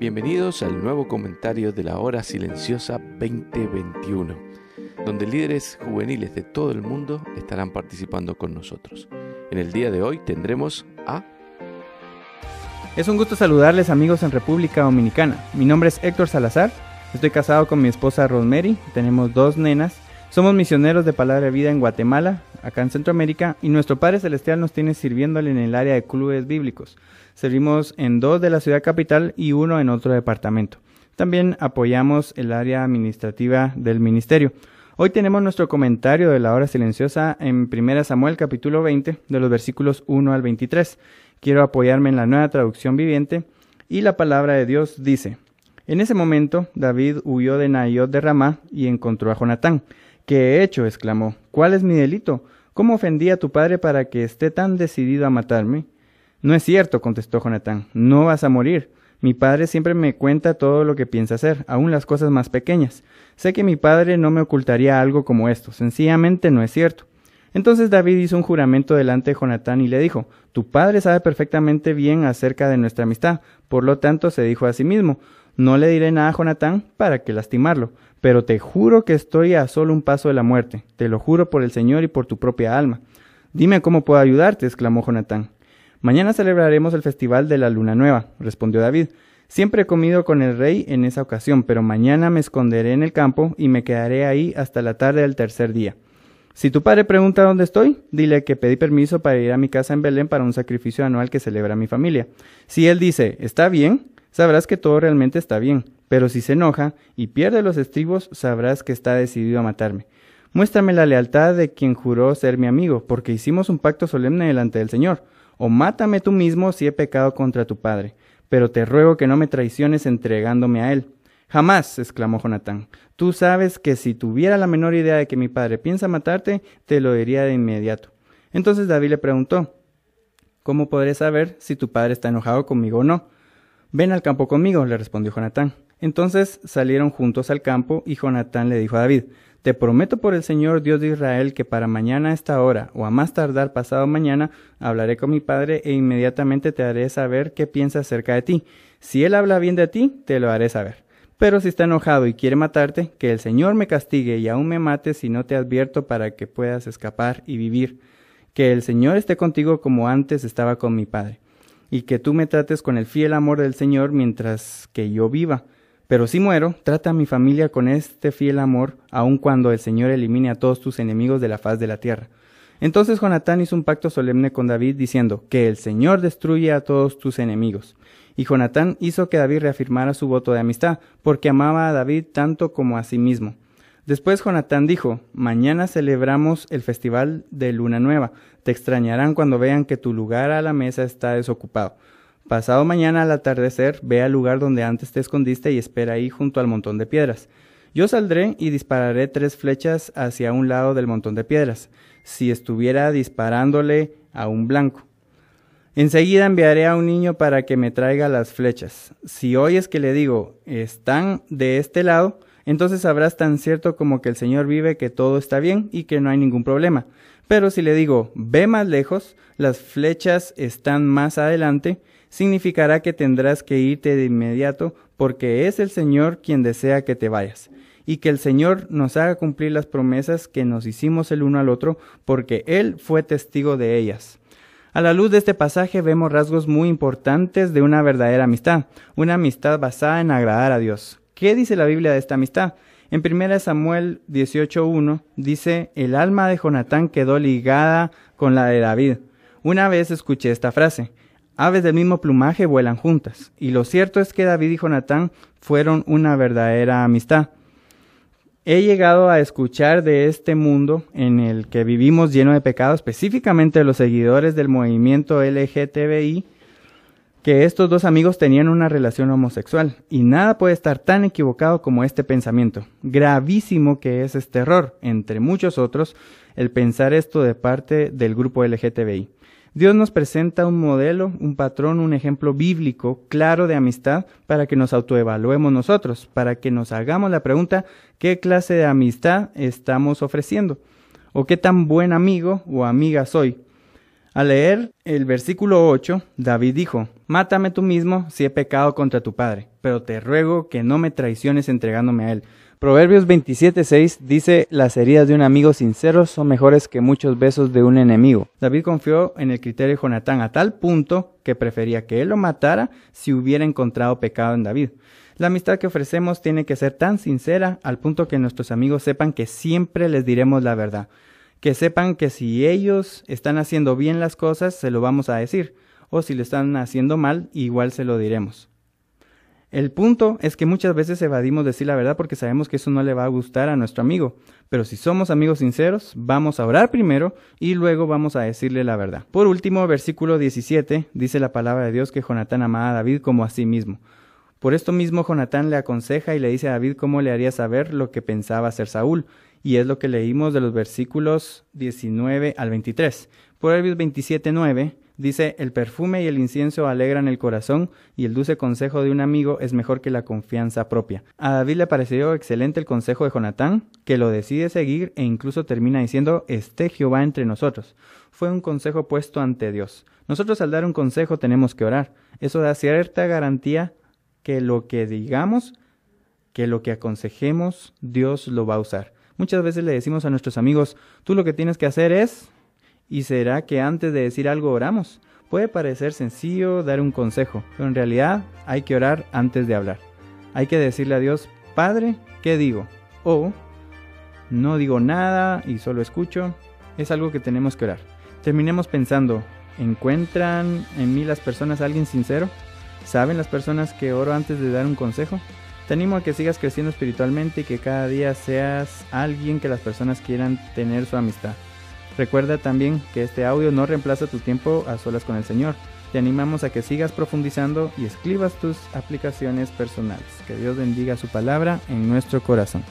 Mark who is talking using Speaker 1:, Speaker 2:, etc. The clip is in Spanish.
Speaker 1: Bienvenidos al nuevo comentario de la Hora Silenciosa 2021, donde líderes juveniles de todo el mundo estarán participando con nosotros. En el día de hoy tendremos a...
Speaker 2: Es un gusto saludarles amigos en República Dominicana. Mi nombre es Héctor Salazar, estoy casado con mi esposa Rosemary, tenemos dos nenas, somos misioneros de Palabra de Vida en Guatemala, acá en Centroamérica, y nuestro Padre Celestial nos tiene sirviéndole en el área de clubes bíblicos. Servimos en dos de la ciudad capital y uno en otro departamento. También apoyamos el área administrativa del ministerio. Hoy tenemos nuestro comentario de la hora silenciosa en 1 Samuel capítulo 20 de los versículos 1 al 23. Quiero apoyarme en la nueva traducción viviente y la palabra de Dios dice, En ese momento David huyó de Nayot de Ramá y encontró a Jonatán. ¿Qué he hecho? exclamó. ¿Cuál es mi delito? ¿Cómo ofendí a tu padre para que esté tan decidido a matarme? No es cierto, contestó Jonatán, no vas a morir. Mi padre siempre me cuenta todo lo que piensa hacer, aun las cosas más pequeñas. Sé que mi padre no me ocultaría algo como esto, sencillamente no es cierto. Entonces David hizo un juramento delante de Jonatán y le dijo, Tu padre sabe perfectamente bien acerca de nuestra amistad, por lo tanto se dijo a sí mismo, No le diré nada a Jonatán para que lastimarlo, pero te juro que estoy a solo un paso de la muerte, te lo juro por el Señor y por tu propia alma. Dime cómo puedo ayudarte, exclamó Jonatán. Mañana celebraremos el festival de la luna nueva, respondió David. Siempre he comido con el rey en esa ocasión, pero mañana me esconderé en el campo y me quedaré ahí hasta la tarde del tercer día. Si tu padre pregunta dónde estoy, dile que pedí permiso para ir a mi casa en Belén para un sacrificio anual que celebra mi familia. Si él dice, está bien, sabrás que todo realmente está bien, pero si se enoja y pierde los estribos, sabrás que está decidido a matarme. Muéstrame la lealtad de quien juró ser mi amigo, porque hicimos un pacto solemne delante del Señor o mátame tú mismo si he pecado contra tu padre, pero te ruego que no me traiciones entregándome a él. Jamás, exclamó Jonatán. Tú sabes que si tuviera la menor idea de que mi padre piensa matarte, te lo diría de inmediato. Entonces David le preguntó, ¿Cómo podré saber si tu padre está enojado conmigo o no? Ven al campo conmigo, le respondió Jonatán. Entonces salieron juntos al campo y Jonatán le dijo a David, te prometo por el Señor Dios de Israel que para mañana a esta hora, o a más tardar pasado mañana, hablaré con mi padre e inmediatamente te haré saber qué piensa acerca de ti. Si él habla bien de ti, te lo haré saber. Pero si está enojado y quiere matarte, que el Señor me castigue y aún me mate si no te advierto para que puedas escapar y vivir. Que el Señor esté contigo como antes estaba con mi padre. Y que tú me trates con el fiel amor del Señor mientras que yo viva pero si muero, trata a mi familia con este fiel amor, aun cuando el Señor elimine a todos tus enemigos de la faz de la tierra. Entonces Jonatán hizo un pacto solemne con David, diciendo, que el Señor destruye a todos tus enemigos. Y Jonatán hizo que David reafirmara su voto de amistad, porque amaba a David tanto como a sí mismo. Después Jonatán dijo, Mañana celebramos el festival de Luna Nueva. Te extrañarán cuando vean que tu lugar a la mesa está desocupado. Pasado mañana al atardecer, ve al lugar donde antes te escondiste y espera ahí junto al montón de piedras. Yo saldré y dispararé tres flechas hacia un lado del montón de piedras, si estuviera disparándole a un blanco. Enseguida enviaré a un niño para que me traiga las flechas. Si oyes que le digo, están de este lado, entonces sabrás tan cierto como que el Señor vive que todo está bien y que no hay ningún problema. Pero si le digo, ve más lejos, las flechas están más adelante, significará que tendrás que irte de inmediato porque es el Señor quien desea que te vayas y que el Señor nos haga cumplir las promesas que nos hicimos el uno al otro porque Él fue testigo de ellas. A la luz de este pasaje vemos rasgos muy importantes de una verdadera amistad, una amistad basada en agradar a Dios. ¿Qué dice la Biblia de esta amistad? En 1 Samuel 18.1 dice, el alma de Jonatán quedó ligada con la de David. Una vez escuché esta frase, Aves del mismo plumaje vuelan juntas. Y lo cierto es que David y Jonatán fueron una verdadera amistad. He llegado a escuchar de este mundo en el que vivimos lleno de pecado, específicamente los seguidores del movimiento LGTBI, que estos dos amigos tenían una relación homosexual. Y nada puede estar tan equivocado como este pensamiento. Gravísimo que es este error, entre muchos otros, el pensar esto de parte del grupo LGTBI. Dios nos presenta un modelo, un patrón, un ejemplo bíblico claro de amistad para que nos autoevaluemos nosotros, para que nos hagamos la pregunta ¿qué clase de amistad estamos ofreciendo? ¿O qué tan buen amigo o amiga soy? Al leer el versículo 8, David dijo, Mátame tú mismo si he pecado contra tu padre, pero te ruego que no me traiciones entregándome a él. Proverbios 27:6 dice, las heridas de un amigo sincero son mejores que muchos besos de un enemigo. David confió en el criterio de Jonatán a tal punto que prefería que él lo matara si hubiera encontrado pecado en David. La amistad que ofrecemos tiene que ser tan sincera al punto que nuestros amigos sepan que siempre les diremos la verdad. Que sepan que si ellos están haciendo bien las cosas, se lo vamos a decir. O si lo están haciendo mal, igual se lo diremos. El punto es que muchas veces evadimos decir la verdad porque sabemos que eso no le va a gustar a nuestro amigo. Pero si somos amigos sinceros, vamos a orar primero y luego vamos a decirle la verdad. Por último, versículo 17, dice la palabra de Dios que Jonatán amaba a David como a sí mismo. Por esto mismo Jonatán le aconseja y le dice a David cómo le haría saber lo que pensaba hacer Saúl, y es lo que leímos de los versículos 19 al 23. Proverbios 27, dice, el perfume y el incienso alegran el corazón, y el dulce consejo de un amigo es mejor que la confianza propia. A David le pareció excelente el consejo de Jonatán, que lo decide seguir e incluso termina diciendo, esté Jehová entre nosotros. Fue un consejo puesto ante Dios. Nosotros al dar un consejo tenemos que orar. Eso da cierta garantía que lo que digamos, que lo que aconsejemos, Dios lo va a usar. Muchas veces le decimos a nuestros amigos, tú lo que tienes que hacer es, y será que antes de decir algo oramos. Puede parecer sencillo dar un consejo, pero en realidad hay que orar antes de hablar. Hay que decirle a Dios, Padre, ¿qué digo? O, no digo nada y solo escucho. Es algo que tenemos que orar. Terminemos pensando, ¿encuentran en mí las personas alguien sincero? ¿Saben las personas que oro antes de dar un consejo? Te animo a que sigas creciendo espiritualmente y que cada día seas alguien que las personas quieran tener su amistad. Recuerda también que este audio no reemplaza tu tiempo a solas con el Señor. Te animamos a que sigas profundizando y escribas tus aplicaciones personales. Que Dios bendiga su palabra en nuestro corazón.